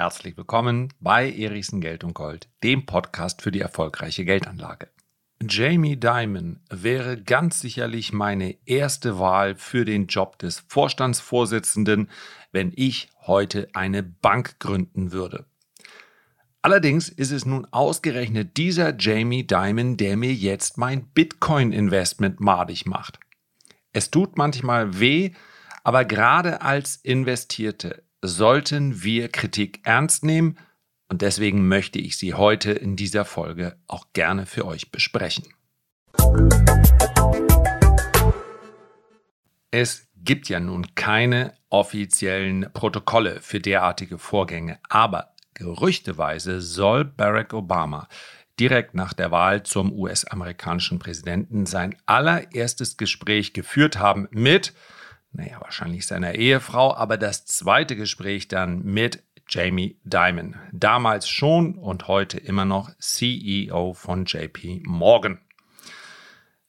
Herzlich willkommen bei Erichsen Geld und Gold, dem Podcast für die erfolgreiche Geldanlage. Jamie Dimon wäre ganz sicherlich meine erste Wahl für den Job des Vorstandsvorsitzenden, wenn ich heute eine Bank gründen würde. Allerdings ist es nun ausgerechnet dieser Jamie Dimon, der mir jetzt mein Bitcoin-Investment madig macht. Es tut manchmal weh, aber gerade als Investierte sollten wir Kritik ernst nehmen und deswegen möchte ich sie heute in dieser Folge auch gerne für euch besprechen. Es gibt ja nun keine offiziellen Protokolle für derartige Vorgänge, aber gerüchteweise soll Barack Obama direkt nach der Wahl zum US-amerikanischen Präsidenten sein allererstes Gespräch geführt haben mit naja, wahrscheinlich seiner Ehefrau, aber das zweite Gespräch dann mit Jamie Dimon, damals schon und heute immer noch CEO von JP Morgan.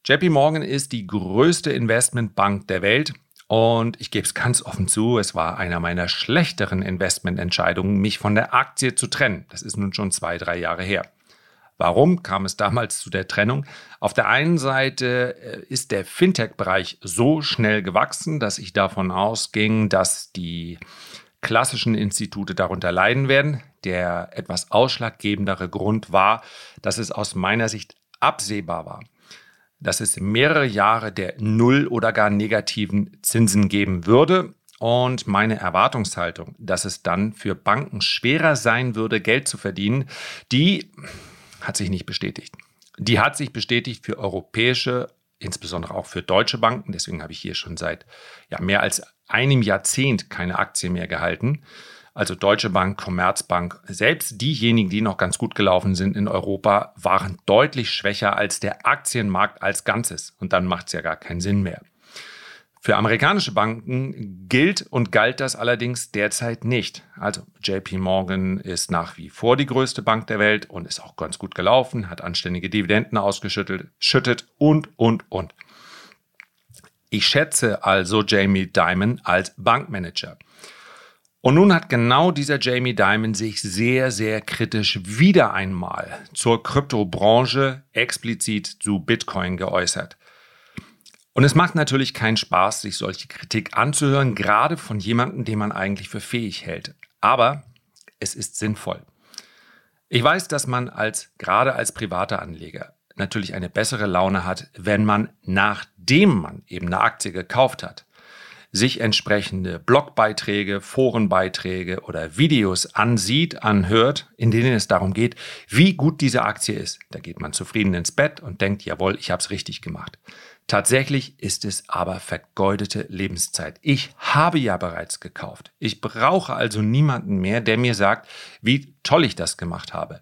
JP Morgan ist die größte Investmentbank der Welt und ich gebe es ganz offen zu, es war einer meiner schlechteren Investmententscheidungen, mich von der Aktie zu trennen. Das ist nun schon zwei, drei Jahre her. Warum kam es damals zu der Trennung? Auf der einen Seite äh, ist der Fintech-Bereich so schnell gewachsen, dass ich davon ausging, dass die klassischen Institute darunter leiden werden. Der etwas ausschlaggebendere Grund war, dass es aus meiner Sicht absehbar war, dass es mehrere Jahre der Null- oder gar negativen Zinsen geben würde. Und meine Erwartungshaltung, dass es dann für Banken schwerer sein würde, Geld zu verdienen, die hat sich nicht bestätigt. Die hat sich bestätigt für europäische, insbesondere auch für deutsche Banken. Deswegen habe ich hier schon seit ja, mehr als einem Jahrzehnt keine Aktie mehr gehalten. Also Deutsche Bank, Commerzbank, selbst diejenigen, die noch ganz gut gelaufen sind in Europa, waren deutlich schwächer als der Aktienmarkt als Ganzes. Und dann macht es ja gar keinen Sinn mehr. Für amerikanische Banken gilt und galt das allerdings derzeit nicht. Also JP Morgan ist nach wie vor die größte Bank der Welt und ist auch ganz gut gelaufen, hat anständige Dividenden ausgeschüttet schüttet und, und, und. Ich schätze also Jamie Dimon als Bankmanager. Und nun hat genau dieser Jamie Dimon sich sehr, sehr kritisch wieder einmal zur Kryptobranche, explizit zu Bitcoin geäußert. Und es macht natürlich keinen Spaß, sich solche Kritik anzuhören, gerade von jemandem, den man eigentlich für fähig hält. Aber es ist sinnvoll. Ich weiß, dass man als, gerade als privater Anleger natürlich eine bessere Laune hat, wenn man, nachdem man eben eine Aktie gekauft hat, sich entsprechende Blogbeiträge, Forenbeiträge oder Videos ansieht, anhört, in denen es darum geht, wie gut diese Aktie ist. Da geht man zufrieden ins Bett und denkt, jawohl, ich habe es richtig gemacht. Tatsächlich ist es aber vergeudete Lebenszeit. Ich habe ja bereits gekauft. Ich brauche also niemanden mehr, der mir sagt, wie toll ich das gemacht habe.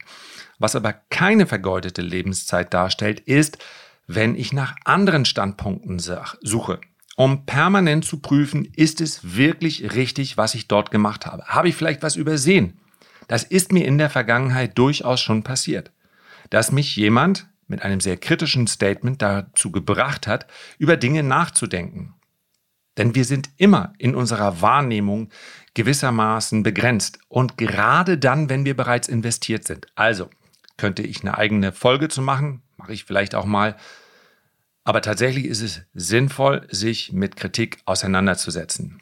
Was aber keine vergeudete Lebenszeit darstellt, ist, wenn ich nach anderen Standpunkten suche, um permanent zu prüfen, ist es wirklich richtig, was ich dort gemacht habe. Habe ich vielleicht was übersehen? Das ist mir in der Vergangenheit durchaus schon passiert, dass mich jemand mit einem sehr kritischen Statement dazu gebracht hat, über Dinge nachzudenken. Denn wir sind immer in unserer Wahrnehmung gewissermaßen begrenzt und gerade dann, wenn wir bereits investiert sind. Also könnte ich eine eigene Folge zu machen, mache ich vielleicht auch mal. Aber tatsächlich ist es sinnvoll, sich mit Kritik auseinanderzusetzen.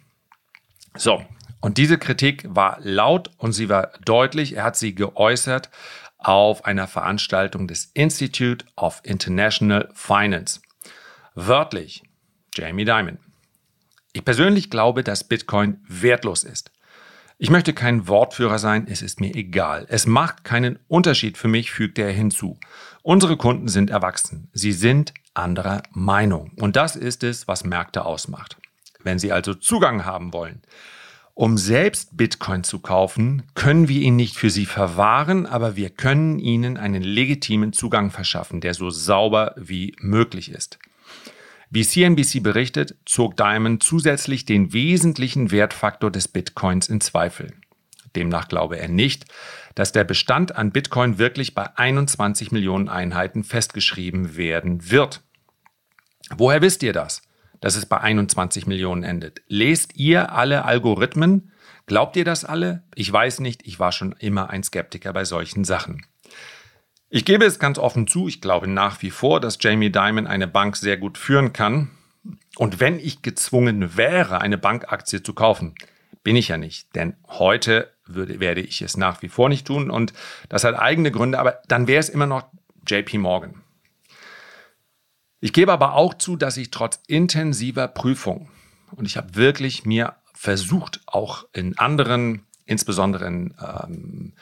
So, und diese Kritik war laut und sie war deutlich. Er hat sie geäußert auf einer Veranstaltung des Institute of International Finance. Wörtlich Jamie Dimon. Ich persönlich glaube, dass Bitcoin wertlos ist. Ich möchte kein Wortführer sein, es ist mir egal. Es macht keinen Unterschied für mich, fügt er hinzu. Unsere Kunden sind erwachsen. Sie sind anderer Meinung. Und das ist es, was Märkte ausmacht. Wenn Sie also Zugang haben wollen, um selbst Bitcoin zu kaufen, können wir ihn nicht für Sie verwahren, aber wir können Ihnen einen legitimen Zugang verschaffen, der so sauber wie möglich ist. Wie CNBC berichtet, zog Diamond zusätzlich den wesentlichen Wertfaktor des Bitcoins in Zweifel. Demnach glaube er nicht, dass der Bestand an Bitcoin wirklich bei 21 Millionen Einheiten festgeschrieben werden wird. Woher wisst ihr das? Dass es bei 21 Millionen endet. Lest ihr alle Algorithmen? Glaubt ihr das alle? Ich weiß nicht, ich war schon immer ein Skeptiker bei solchen Sachen. Ich gebe es ganz offen zu, ich glaube nach wie vor, dass Jamie Dimon eine Bank sehr gut führen kann. Und wenn ich gezwungen wäre, eine Bankaktie zu kaufen, bin ich ja nicht. Denn heute würde, werde ich es nach wie vor nicht tun. Und das hat eigene Gründe, aber dann wäre es immer noch JP Morgan. Ich gebe aber auch zu, dass ich trotz intensiver Prüfung, und ich habe wirklich mir versucht, auch in anderen, insbesondere in ähm,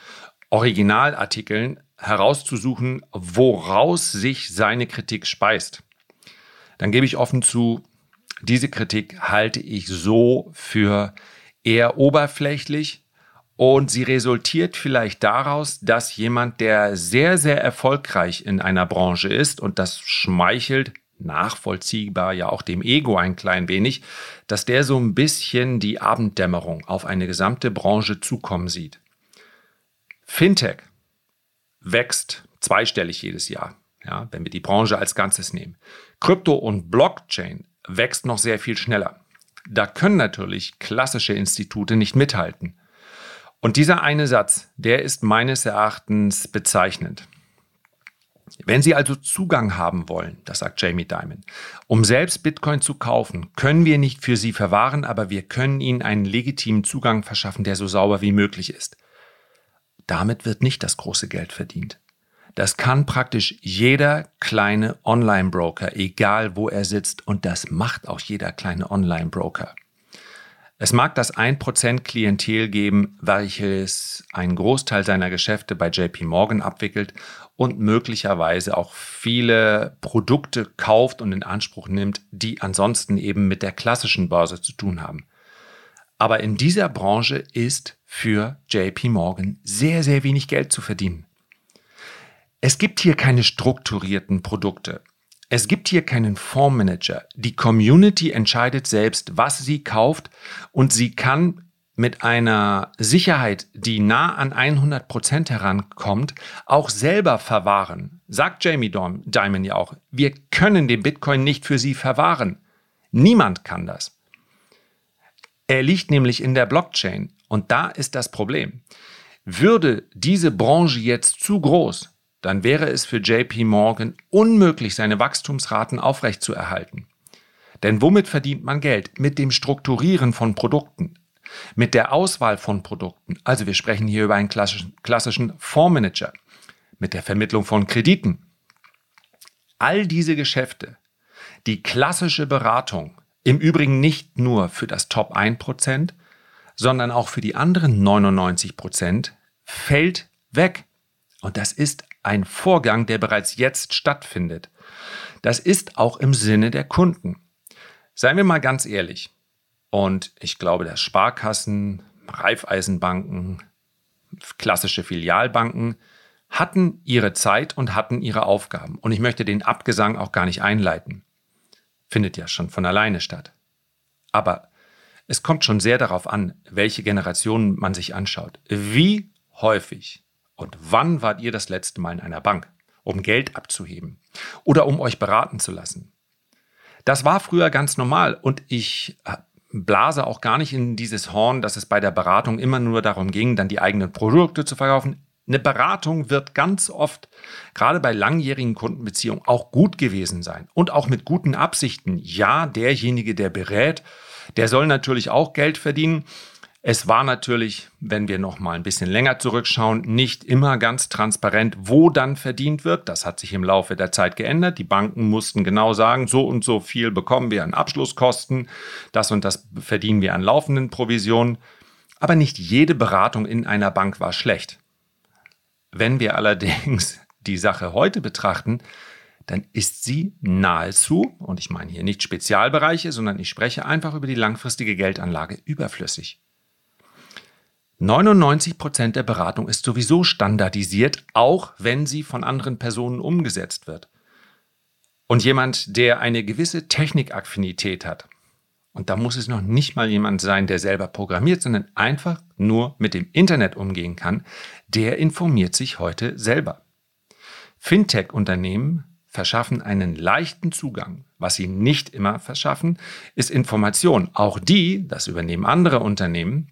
Originalartikeln, herauszusuchen, woraus sich seine Kritik speist. Dann gebe ich offen zu, diese Kritik halte ich so für eher oberflächlich und sie resultiert vielleicht daraus, dass jemand, der sehr, sehr erfolgreich in einer Branche ist und das schmeichelt nachvollziehbar ja auch dem Ego ein klein wenig, dass der so ein bisschen die Abenddämmerung auf eine gesamte Branche zukommen sieht. Fintech wächst zweistellig jedes Jahr, ja, wenn wir die Branche als Ganzes nehmen. Krypto und Blockchain wächst noch sehr viel schneller. Da können natürlich klassische Institute nicht mithalten. Und dieser eine Satz, der ist meines Erachtens bezeichnend. Wenn Sie also Zugang haben wollen, das sagt Jamie Dimon, um selbst Bitcoin zu kaufen, können wir nicht für Sie verwahren, aber wir können Ihnen einen legitimen Zugang verschaffen, der so sauber wie möglich ist. Damit wird nicht das große Geld verdient. Das kann praktisch jeder kleine Online-Broker, egal wo er sitzt, und das macht auch jeder kleine Online-Broker. Es mag das 1% Klientel geben, welches einen Großteil seiner Geschäfte bei JP Morgan abwickelt und möglicherweise auch viele Produkte kauft und in Anspruch nimmt, die ansonsten eben mit der klassischen Börse zu tun haben. Aber in dieser Branche ist für JP Morgan sehr, sehr wenig Geld zu verdienen. Es gibt hier keine strukturierten Produkte. Es gibt hier keinen Fondsmanager. Die Community entscheidet selbst, was sie kauft und sie kann mit einer Sicherheit, die nah an 100 Prozent herankommt, auch selber verwahren. Sagt Jamie Dimon ja auch, wir können den Bitcoin nicht für sie verwahren. Niemand kann das. Er liegt nämlich in der Blockchain und da ist das Problem. Würde diese Branche jetzt zu groß, dann wäre es für JP Morgan unmöglich, seine Wachstumsraten aufrechtzuerhalten. Denn womit verdient man Geld? Mit dem Strukturieren von Produkten, mit der Auswahl von Produkten. Also wir sprechen hier über einen klassischen, Fondsmanager, mit der Vermittlung von Krediten. All diese Geschäfte, die klassische Beratung, im Übrigen nicht nur für das Top 1%, sondern auch für die anderen 99%, fällt weg. Und das ist ein Vorgang, der bereits jetzt stattfindet. Das ist auch im Sinne der Kunden. Seien wir mal ganz ehrlich. Und ich glaube, dass Sparkassen, Raiffeisenbanken, klassische Filialbanken hatten ihre Zeit und hatten ihre Aufgaben. Und ich möchte den Abgesang auch gar nicht einleiten. Findet ja schon von alleine statt. Aber es kommt schon sehr darauf an, welche Generation man sich anschaut. Wie häufig und wann wart ihr das letzte Mal in einer Bank, um Geld abzuheben oder um euch beraten zu lassen? Das war früher ganz normal und ich äh, blase auch gar nicht in dieses Horn, dass es bei der Beratung immer nur darum ging, dann die eigenen Produkte zu verkaufen. Eine Beratung wird ganz oft, gerade bei langjährigen Kundenbeziehungen, auch gut gewesen sein und auch mit guten Absichten. Ja, derjenige, der berät, der soll natürlich auch Geld verdienen, es war natürlich, wenn wir noch mal ein bisschen länger zurückschauen, nicht immer ganz transparent, wo dann verdient wird. Das hat sich im Laufe der Zeit geändert. Die Banken mussten genau sagen, so und so viel bekommen wir an Abschlusskosten, das und das verdienen wir an laufenden Provisionen. Aber nicht jede Beratung in einer Bank war schlecht. Wenn wir allerdings die Sache heute betrachten, dann ist sie nahezu, und ich meine hier nicht Spezialbereiche, sondern ich spreche einfach über die langfristige Geldanlage überflüssig. 99 Prozent der Beratung ist sowieso standardisiert, auch wenn sie von anderen Personen umgesetzt wird. Und jemand, der eine gewisse Technikaffinität hat, und da muss es noch nicht mal jemand sein, der selber programmiert, sondern einfach nur mit dem Internet umgehen kann, der informiert sich heute selber. Fintech-Unternehmen verschaffen einen leichten Zugang. Was sie nicht immer verschaffen, ist Information. Auch die, das übernehmen andere Unternehmen,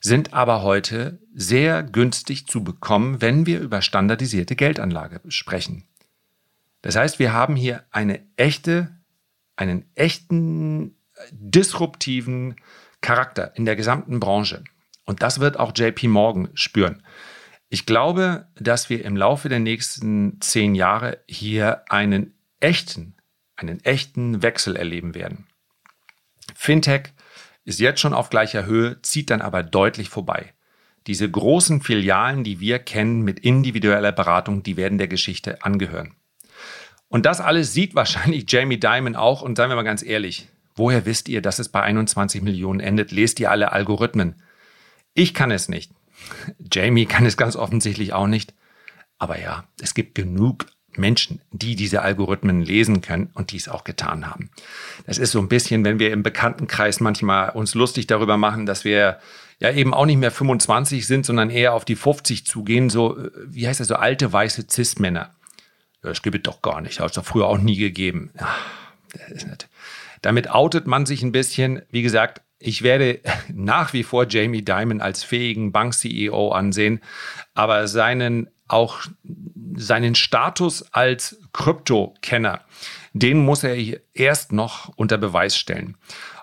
sind aber heute sehr günstig zu bekommen, wenn wir über standardisierte Geldanlage sprechen. Das heißt, wir haben hier eine echte, einen echten disruptiven Charakter in der gesamten Branche. Und das wird auch JP Morgan spüren. Ich glaube, dass wir im Laufe der nächsten zehn Jahre hier einen echten, einen echten Wechsel erleben werden. Fintech ist jetzt schon auf gleicher Höhe, zieht dann aber deutlich vorbei. Diese großen Filialen, die wir kennen mit individueller Beratung, die werden der Geschichte angehören. Und das alles sieht wahrscheinlich Jamie Dimon auch. Und seien wir mal ganz ehrlich, woher wisst ihr, dass es bei 21 Millionen endet? Lest ihr alle Algorithmen? Ich kann es nicht. Jamie kann es ganz offensichtlich auch nicht. Aber ja, es gibt genug Menschen, die diese Algorithmen lesen können und dies auch getan haben. Das ist so ein bisschen, wenn wir im Bekanntenkreis manchmal uns lustig darüber machen, dass wir ja eben auch nicht mehr 25 sind, sondern eher auf die 50 zugehen, so, wie heißt das, so alte weiße Cis-Männer. Das gibt es doch gar nicht, hat es doch früher auch nie gegeben. Ja, das ist nicht. Damit outet man sich ein bisschen. Wie gesagt, ich werde nach wie vor Jamie Dimon als fähigen Bank-CEO ansehen, aber seinen auch seinen Status als Krypto-Kenner, den muss er erst noch unter Beweis stellen.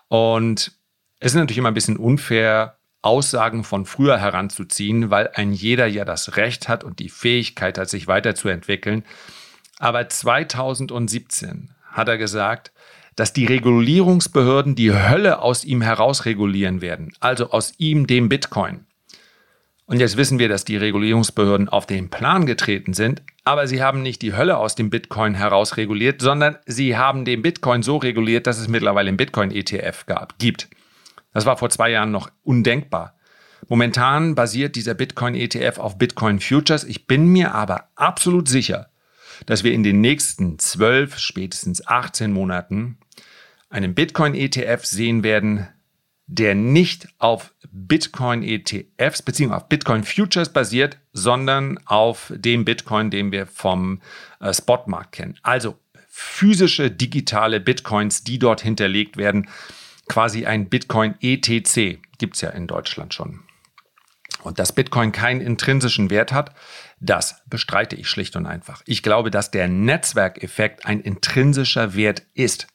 Und es ist natürlich immer ein bisschen unfair, Aussagen von früher heranzuziehen, weil ein jeder ja das Recht hat und die Fähigkeit hat, sich weiterzuentwickeln. Aber 2017 hat er gesagt, dass die Regulierungsbehörden die Hölle aus ihm herausregulieren werden, also aus ihm, dem Bitcoin. Und jetzt wissen wir, dass die Regulierungsbehörden auf den Plan getreten sind, aber sie haben nicht die Hölle aus dem Bitcoin herausreguliert, sondern sie haben den Bitcoin so reguliert, dass es mittlerweile einen Bitcoin-ETF gibt. Das war vor zwei Jahren noch undenkbar. Momentan basiert dieser Bitcoin-ETF auf Bitcoin Futures. Ich bin mir aber absolut sicher, dass wir in den nächsten zwölf, spätestens 18 Monaten einen Bitcoin-ETF sehen werden, der nicht auf Bitcoin-ETFs bzw. auf Bitcoin-Futures basiert, sondern auf dem Bitcoin, den wir vom äh, Spotmarkt kennen. Also physische, digitale Bitcoins, die dort hinterlegt werden. Quasi ein Bitcoin-ETC gibt es ja in Deutschland schon. Und dass Bitcoin keinen intrinsischen Wert hat, das bestreite ich schlicht und einfach. Ich glaube, dass der Netzwerkeffekt ein intrinsischer Wert ist.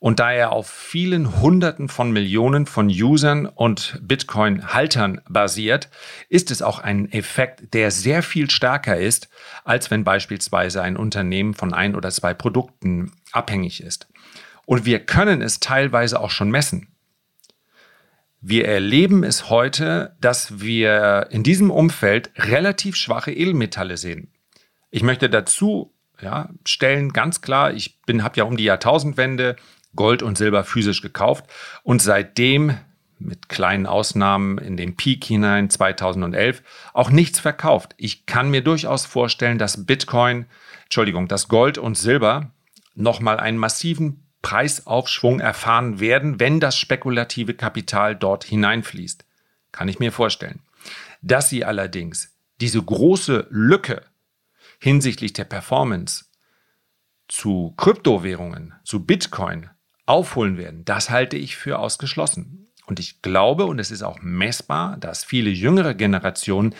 Und da er auf vielen Hunderten von Millionen von Usern und Bitcoin-Haltern basiert, ist es auch ein Effekt, der sehr viel stärker ist, als wenn beispielsweise ein Unternehmen von ein oder zwei Produkten abhängig ist. Und wir können es teilweise auch schon messen. Wir erleben es heute, dass wir in diesem Umfeld relativ schwache Edelmetalle sehen. Ich möchte dazu ja, stellen, ganz klar, ich habe ja um die Jahrtausendwende Gold und Silber physisch gekauft und seitdem mit kleinen Ausnahmen in den Peak hinein 2011 auch nichts verkauft. Ich kann mir durchaus vorstellen, dass Bitcoin, Entschuldigung, dass Gold und Silber nochmal einen massiven Preisaufschwung erfahren werden, wenn das spekulative Kapital dort hineinfließt. Kann ich mir vorstellen. Dass sie allerdings diese große Lücke hinsichtlich der Performance zu Kryptowährungen, zu Bitcoin aufholen werden, das halte ich für ausgeschlossen. Und ich glaube, und es ist auch messbar, dass viele jüngere Generationen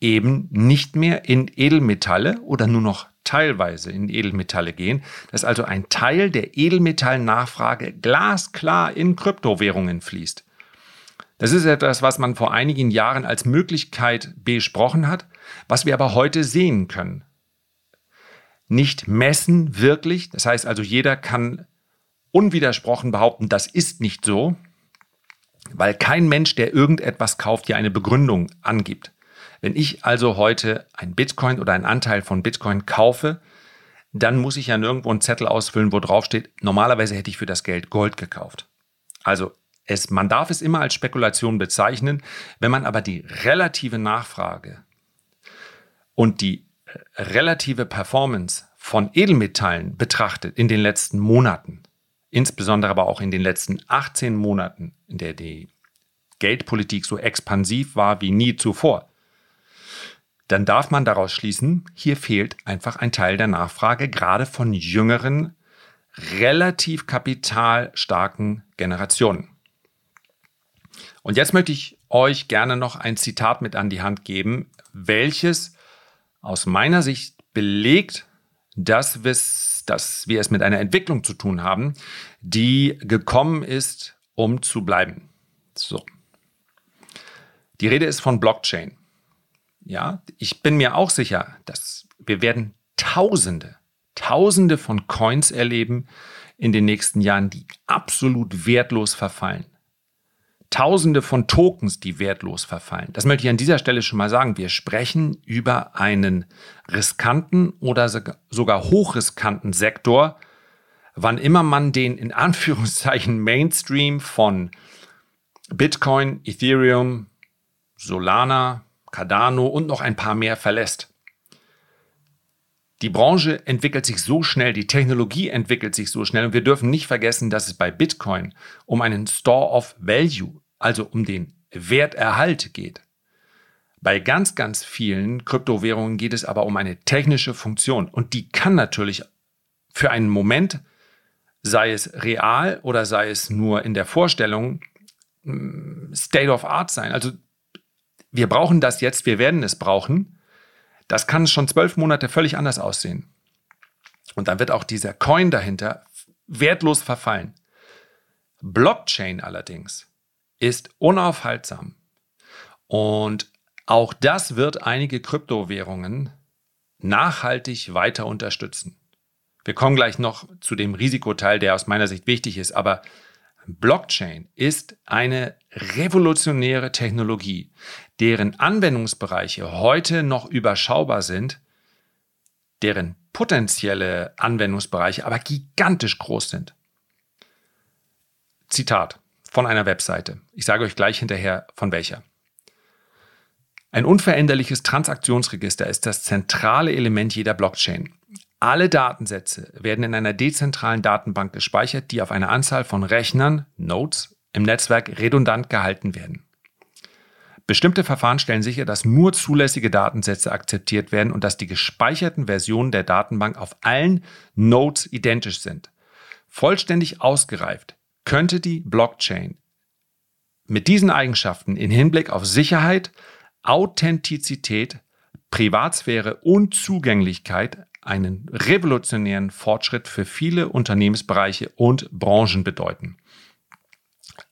eben nicht mehr in Edelmetalle oder nur noch teilweise in Edelmetalle gehen, dass also ein Teil der Edelmetallnachfrage glasklar in Kryptowährungen fließt. Das ist etwas, was man vor einigen Jahren als Möglichkeit besprochen hat, was wir aber heute sehen können. Nicht messen wirklich, das heißt also jeder kann unwidersprochen behaupten, das ist nicht so, weil kein Mensch, der irgendetwas kauft, ja eine Begründung angibt. Wenn ich also heute ein Bitcoin oder einen Anteil von Bitcoin kaufe, dann muss ich ja nirgendwo einen Zettel ausfüllen, wo drauf steht, normalerweise hätte ich für das Geld Gold gekauft. Also es, man darf es immer als Spekulation bezeichnen, wenn man aber die relative Nachfrage und die relative Performance von Edelmetallen betrachtet in den letzten Monaten, insbesondere aber auch in den letzten 18 Monaten, in der die Geldpolitik so expansiv war wie nie zuvor, dann darf man daraus schließen, hier fehlt einfach ein Teil der Nachfrage, gerade von jüngeren, relativ kapitalstarken Generationen. Und jetzt möchte ich euch gerne noch ein Zitat mit an die Hand geben, welches aus meiner Sicht belegt, dass, dass wir es mit einer Entwicklung zu tun haben, die gekommen ist, um zu bleiben. So. Die Rede ist von Blockchain. Ja, ich bin mir auch sicher, dass wir werden Tausende, Tausende von Coins erleben in den nächsten Jahren, die absolut wertlos verfallen. Tausende von Tokens, die wertlos verfallen. Das möchte ich an dieser Stelle schon mal sagen. Wir sprechen über einen riskanten oder sogar hochriskanten Sektor, wann immer man den in Anführungszeichen Mainstream von Bitcoin, Ethereum, Solana, Cardano und noch ein paar mehr verlässt. Die Branche entwickelt sich so schnell, die Technologie entwickelt sich so schnell und wir dürfen nicht vergessen, dass es bei Bitcoin um einen Store of Value, also um den Werterhalt geht. Bei ganz, ganz vielen Kryptowährungen geht es aber um eine technische Funktion und die kann natürlich für einen Moment, sei es real oder sei es nur in der Vorstellung, mm, State of Art sein. Also wir brauchen das jetzt, wir werden es brauchen. Das kann schon zwölf Monate völlig anders aussehen. Und dann wird auch dieser Coin dahinter wertlos verfallen. Blockchain allerdings ist unaufhaltsam. Und auch das wird einige Kryptowährungen nachhaltig weiter unterstützen. Wir kommen gleich noch zu dem Risikoteil, der aus meiner Sicht wichtig ist, aber Blockchain ist eine revolutionäre Technologie, deren Anwendungsbereiche heute noch überschaubar sind, deren potenzielle Anwendungsbereiche aber gigantisch groß sind. Zitat von einer Webseite. Ich sage euch gleich hinterher von welcher. Ein unveränderliches Transaktionsregister ist das zentrale Element jeder Blockchain. Alle Datensätze werden in einer dezentralen Datenbank gespeichert, die auf einer Anzahl von Rechnern, Nodes, im Netzwerk redundant gehalten werden. Bestimmte Verfahren stellen sicher, dass nur zulässige Datensätze akzeptiert werden und dass die gespeicherten Versionen der Datenbank auf allen Nodes identisch sind. Vollständig ausgereift könnte die Blockchain mit diesen Eigenschaften in Hinblick auf Sicherheit, Authentizität, Privatsphäre und Zugänglichkeit einen revolutionären Fortschritt für viele Unternehmensbereiche und Branchen bedeuten.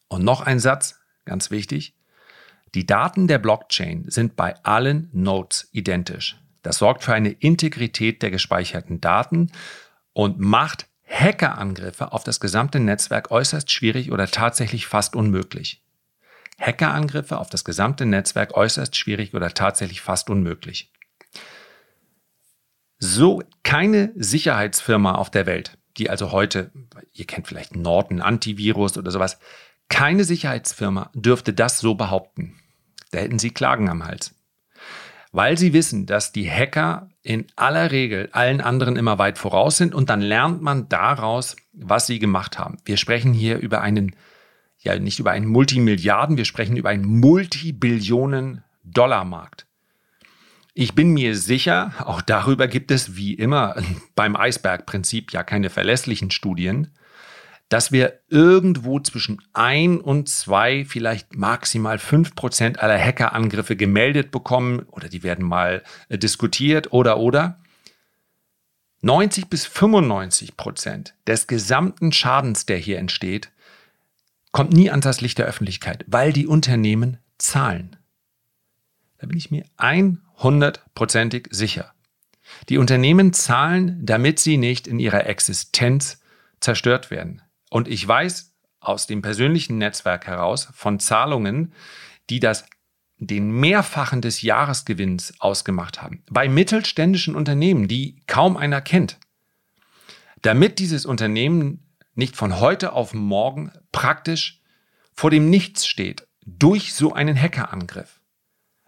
Und noch ein Satz, ganz wichtig. Die Daten der Blockchain sind bei allen Nodes identisch. Das sorgt für eine Integrität der gespeicherten Daten und macht Hackerangriffe auf das gesamte Netzwerk äußerst schwierig oder tatsächlich fast unmöglich. Hackerangriffe auf das gesamte Netzwerk äußerst schwierig oder tatsächlich fast unmöglich. So keine Sicherheitsfirma auf der Welt, die also heute, ihr kennt vielleicht Norton Antivirus oder sowas, keine Sicherheitsfirma dürfte das so behaupten. Da hätten sie Klagen am Hals. Weil sie wissen, dass die Hacker in aller Regel allen anderen immer weit voraus sind und dann lernt man daraus, was sie gemacht haben. Wir sprechen hier über einen, ja nicht über einen Multimilliarden, wir sprechen über einen Multibillionen-Dollar-Markt. Ich bin mir sicher, auch darüber gibt es wie immer beim Eisbergprinzip ja keine verlässlichen Studien, dass wir irgendwo zwischen ein und zwei, vielleicht maximal fünf Prozent aller Hackerangriffe gemeldet bekommen oder die werden mal äh, diskutiert oder oder 90 bis 95 Prozent des gesamten Schadens, der hier entsteht, kommt nie ans das Licht der Öffentlichkeit, weil die Unternehmen zahlen. Da bin ich mir 100%ig sicher. Die Unternehmen zahlen, damit sie nicht in ihrer Existenz zerstört werden. Und ich weiß aus dem persönlichen Netzwerk heraus von Zahlungen, die das den Mehrfachen des Jahresgewinns ausgemacht haben. Bei mittelständischen Unternehmen, die kaum einer kennt. Damit dieses Unternehmen nicht von heute auf morgen praktisch vor dem Nichts steht durch so einen Hackerangriff.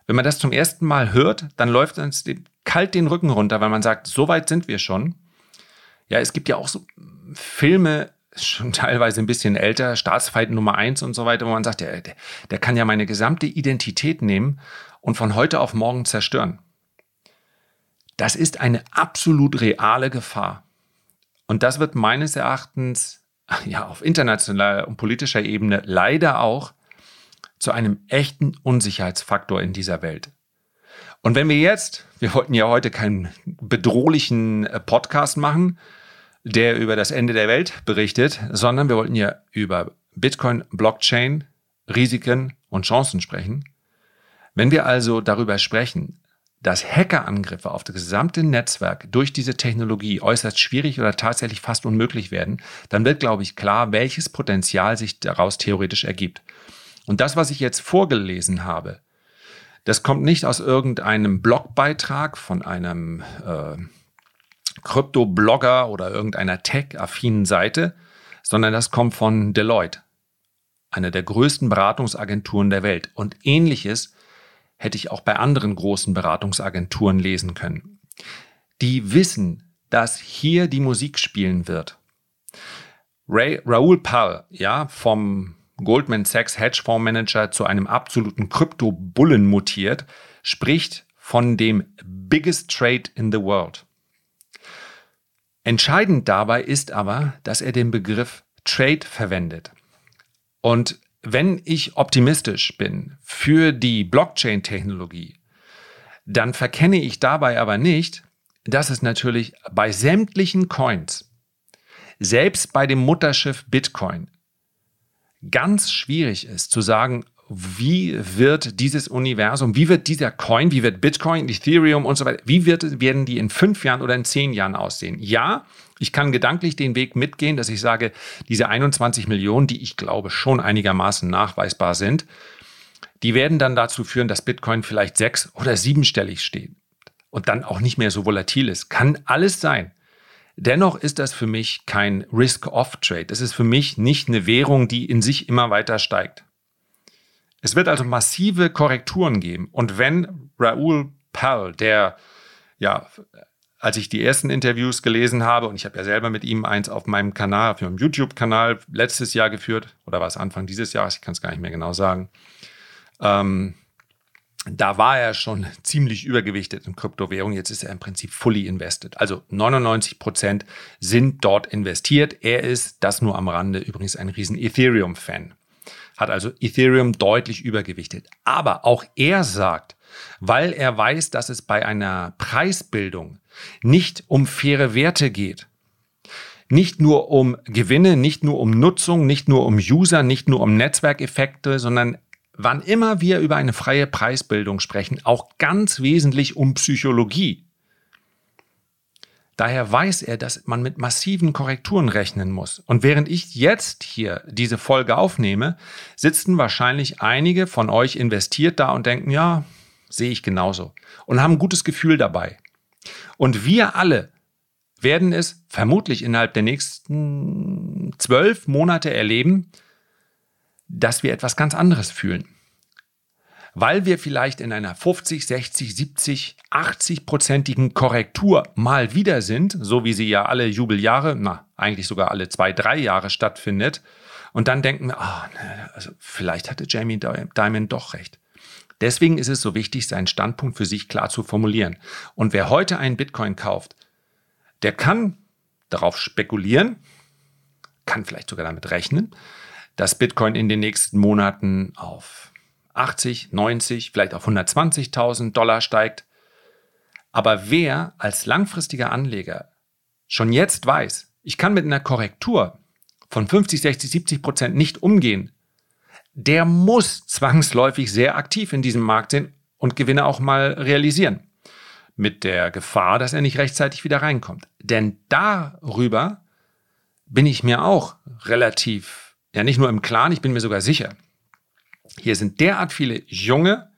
Wenn man das zum ersten Mal hört, dann läuft uns kalt den Rücken runter, weil man sagt, so weit sind wir schon. Ja, es gibt ja auch so Filme, schon teilweise ein bisschen älter, Staatsfeind Nummer eins und so weiter, wo man sagt, der, der, der kann ja meine gesamte Identität nehmen und von heute auf morgen zerstören. Das ist eine absolut reale Gefahr. Und das wird meines Erachtens ja, auf internationaler und politischer Ebene leider auch zu einem echten Unsicherheitsfaktor in dieser Welt. Und wenn wir jetzt, wir wollten ja heute keinen bedrohlichen äh, Podcast machen, der über das Ende der Welt berichtet, sondern wir wollten ja über Bitcoin, Blockchain, Risiken und Chancen sprechen. Wenn wir also darüber sprechen, dass Hackerangriffe auf das gesamte Netzwerk durch diese Technologie äußerst schwierig oder tatsächlich fast unmöglich werden, dann wird, glaube ich, klar, welches Potenzial sich daraus theoretisch ergibt. Und das, was ich jetzt vorgelesen habe, das kommt nicht aus irgendeinem Blogbeitrag von einem äh, Krypto-Blogger oder irgendeiner tech-affinen Seite, sondern das kommt von Deloitte, einer der größten Beratungsagenturen der Welt. Und ähnliches hätte ich auch bei anderen großen Beratungsagenturen lesen können. Die wissen, dass hier die Musik spielen wird. Ray, Raoul Pall, ja, vom Goldman Sachs Hedgefondsmanager zu einem absoluten Krypto-Bullen mutiert, spricht von dem biggest trade in the world. Entscheidend dabei ist aber, dass er den Begriff Trade verwendet. Und wenn ich optimistisch bin für die Blockchain-Technologie, dann verkenne ich dabei aber nicht, dass es natürlich bei sämtlichen Coins, selbst bei dem Mutterschiff Bitcoin, ganz schwierig ist zu sagen, wie wird dieses Universum, wie wird dieser Coin, wie wird Bitcoin, Ethereum und so weiter, wie wird, werden die in fünf Jahren oder in zehn Jahren aussehen? Ja, ich kann gedanklich den Weg mitgehen, dass ich sage, diese 21 Millionen, die ich glaube schon einigermaßen nachweisbar sind, die werden dann dazu führen, dass Bitcoin vielleicht sechs- oder siebenstellig steht und dann auch nicht mehr so volatil ist. Kann alles sein. Dennoch ist das für mich kein Risk-Off-Trade. Das ist für mich nicht eine Währung, die in sich immer weiter steigt. Es wird also massive Korrekturen geben. Und wenn Raoul Pell, der ja, als ich die ersten Interviews gelesen habe, und ich habe ja selber mit ihm eins auf meinem Kanal, auf meinem YouTube-Kanal letztes Jahr geführt, oder war es Anfang dieses Jahres, ich kann es gar nicht mehr genau sagen, ähm, da war er schon ziemlich übergewichtet in Kryptowährungen. Jetzt ist er im Prinzip fully invested. Also 99 Prozent sind dort investiert. Er ist, das nur am Rande, übrigens ein riesen Ethereum-Fan hat also Ethereum deutlich übergewichtet. Aber auch er sagt, weil er weiß, dass es bei einer Preisbildung nicht um faire Werte geht, nicht nur um Gewinne, nicht nur um Nutzung, nicht nur um User, nicht nur um Netzwerkeffekte, sondern wann immer wir über eine freie Preisbildung sprechen, auch ganz wesentlich um Psychologie. Daher weiß er, dass man mit massiven Korrekturen rechnen muss. Und während ich jetzt hier diese Folge aufnehme, sitzen wahrscheinlich einige von euch investiert da und denken, ja, sehe ich genauso. Und haben ein gutes Gefühl dabei. Und wir alle werden es vermutlich innerhalb der nächsten zwölf Monate erleben, dass wir etwas ganz anderes fühlen weil wir vielleicht in einer 50, 60, 70, 80 prozentigen Korrektur mal wieder sind, so wie sie ja alle Jubeljahre, na, eigentlich sogar alle zwei, drei Jahre stattfindet. Und dann denken wir, ah, ne, also vielleicht hatte Jamie Dimon doch recht. Deswegen ist es so wichtig, seinen Standpunkt für sich klar zu formulieren. Und wer heute einen Bitcoin kauft, der kann darauf spekulieren, kann vielleicht sogar damit rechnen, dass Bitcoin in den nächsten Monaten auf 80, 90, vielleicht auf 120.000 Dollar steigt. Aber wer als langfristiger Anleger schon jetzt weiß, ich kann mit einer Korrektur von 50, 60, 70 Prozent nicht umgehen, der muss zwangsläufig sehr aktiv in diesem Markt sein und Gewinne auch mal realisieren. Mit der Gefahr, dass er nicht rechtzeitig wieder reinkommt. Denn darüber bin ich mir auch relativ, ja nicht nur im Klaren, ich bin mir sogar sicher. Hier sind derart viele junge,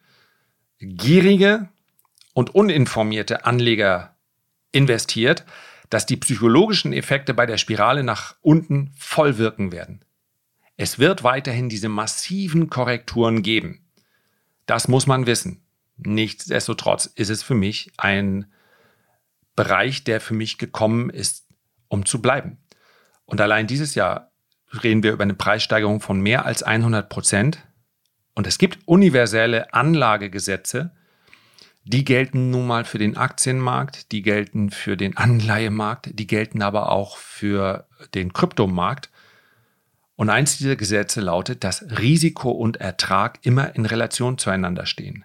gierige und uninformierte Anleger investiert, dass die psychologischen Effekte bei der Spirale nach unten voll wirken werden. Es wird weiterhin diese massiven Korrekturen geben. Das muss man wissen. Nichtsdestotrotz ist es für mich ein Bereich, der für mich gekommen ist, um zu bleiben. Und allein dieses Jahr reden wir über eine Preissteigerung von mehr als 100 Prozent. Und es gibt universelle Anlagegesetze, die gelten nun mal für den Aktienmarkt, die gelten für den Anleihemarkt, die gelten aber auch für den Kryptomarkt. Und eins dieser Gesetze lautet, dass Risiko und Ertrag immer in Relation zueinander stehen.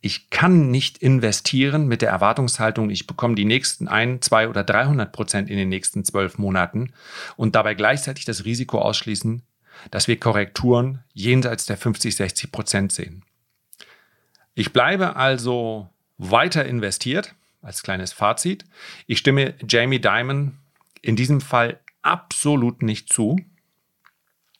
Ich kann nicht investieren mit der Erwartungshaltung, ich bekomme die nächsten ein, zwei oder 300 Prozent in den nächsten zwölf Monaten und dabei gleichzeitig das Risiko ausschließen, dass wir Korrekturen jenseits der 50, 60 Prozent sehen. Ich bleibe also weiter investiert, als kleines Fazit. Ich stimme Jamie Dimon in diesem Fall absolut nicht zu.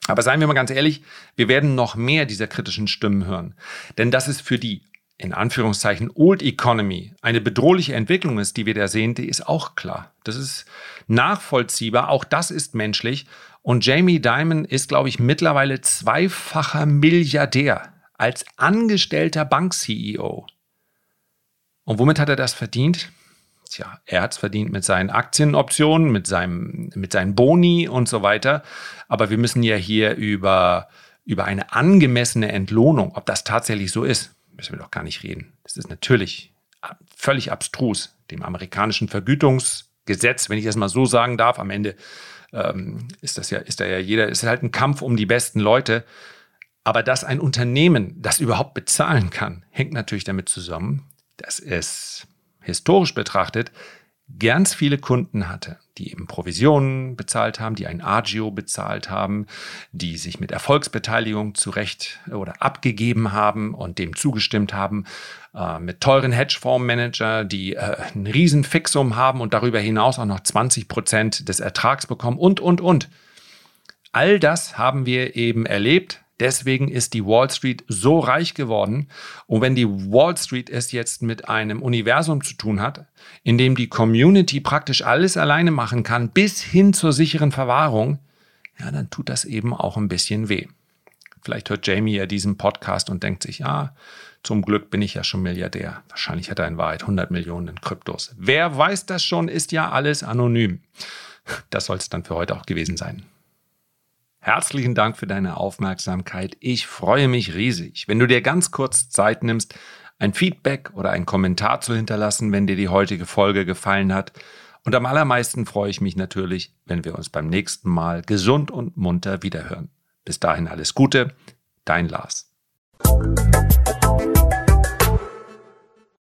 Aber seien wir mal ganz ehrlich, wir werden noch mehr dieser kritischen Stimmen hören. Denn dass es für die, in Anführungszeichen, Old Economy eine bedrohliche Entwicklung ist, die wir da sehen, die ist auch klar. Das ist nachvollziehbar, auch das ist menschlich. Und Jamie Dimon ist, glaube ich, mittlerweile zweifacher Milliardär als angestellter Bank-CEO. Und womit hat er das verdient? Tja, er hat es verdient mit seinen Aktienoptionen, mit, seinem, mit seinen Boni und so weiter. Aber wir müssen ja hier über, über eine angemessene Entlohnung, ob das tatsächlich so ist, müssen wir doch gar nicht reden. Das ist natürlich völlig abstrus. Dem amerikanischen Vergütungsgesetz, wenn ich das mal so sagen darf, am Ende ähm, ist das ja, ist da ja jeder, ist halt ein Kampf um die besten Leute. Aber dass ein Unternehmen das überhaupt bezahlen kann, hängt natürlich damit zusammen, dass es historisch betrachtet ganz viele Kunden hatte, die eben Provisionen bezahlt haben, die ein Agio bezahlt haben, die sich mit Erfolgsbeteiligung zurecht oder abgegeben haben und dem zugestimmt haben, äh, mit teuren Hedgefondsmanager, die äh, ein Riesenfixum haben und darüber hinaus auch noch 20 Prozent des Ertrags bekommen und, und, und. All das haben wir eben erlebt Deswegen ist die Wall Street so reich geworden. Und wenn die Wall Street es jetzt mit einem Universum zu tun hat, in dem die Community praktisch alles alleine machen kann, bis hin zur sicheren Verwahrung, ja, dann tut das eben auch ein bisschen weh. Vielleicht hört Jamie ja diesen Podcast und denkt sich, ja, zum Glück bin ich ja schon Milliardär. Wahrscheinlich hat er in Wahrheit 100 Millionen in Kryptos. Wer weiß das schon, ist ja alles anonym. Das soll es dann für heute auch gewesen sein. Herzlichen Dank für deine Aufmerksamkeit. Ich freue mich riesig, wenn du dir ganz kurz Zeit nimmst, ein Feedback oder einen Kommentar zu hinterlassen, wenn dir die heutige Folge gefallen hat. Und am allermeisten freue ich mich natürlich, wenn wir uns beim nächsten Mal gesund und munter wiederhören. Bis dahin alles Gute, dein Lars.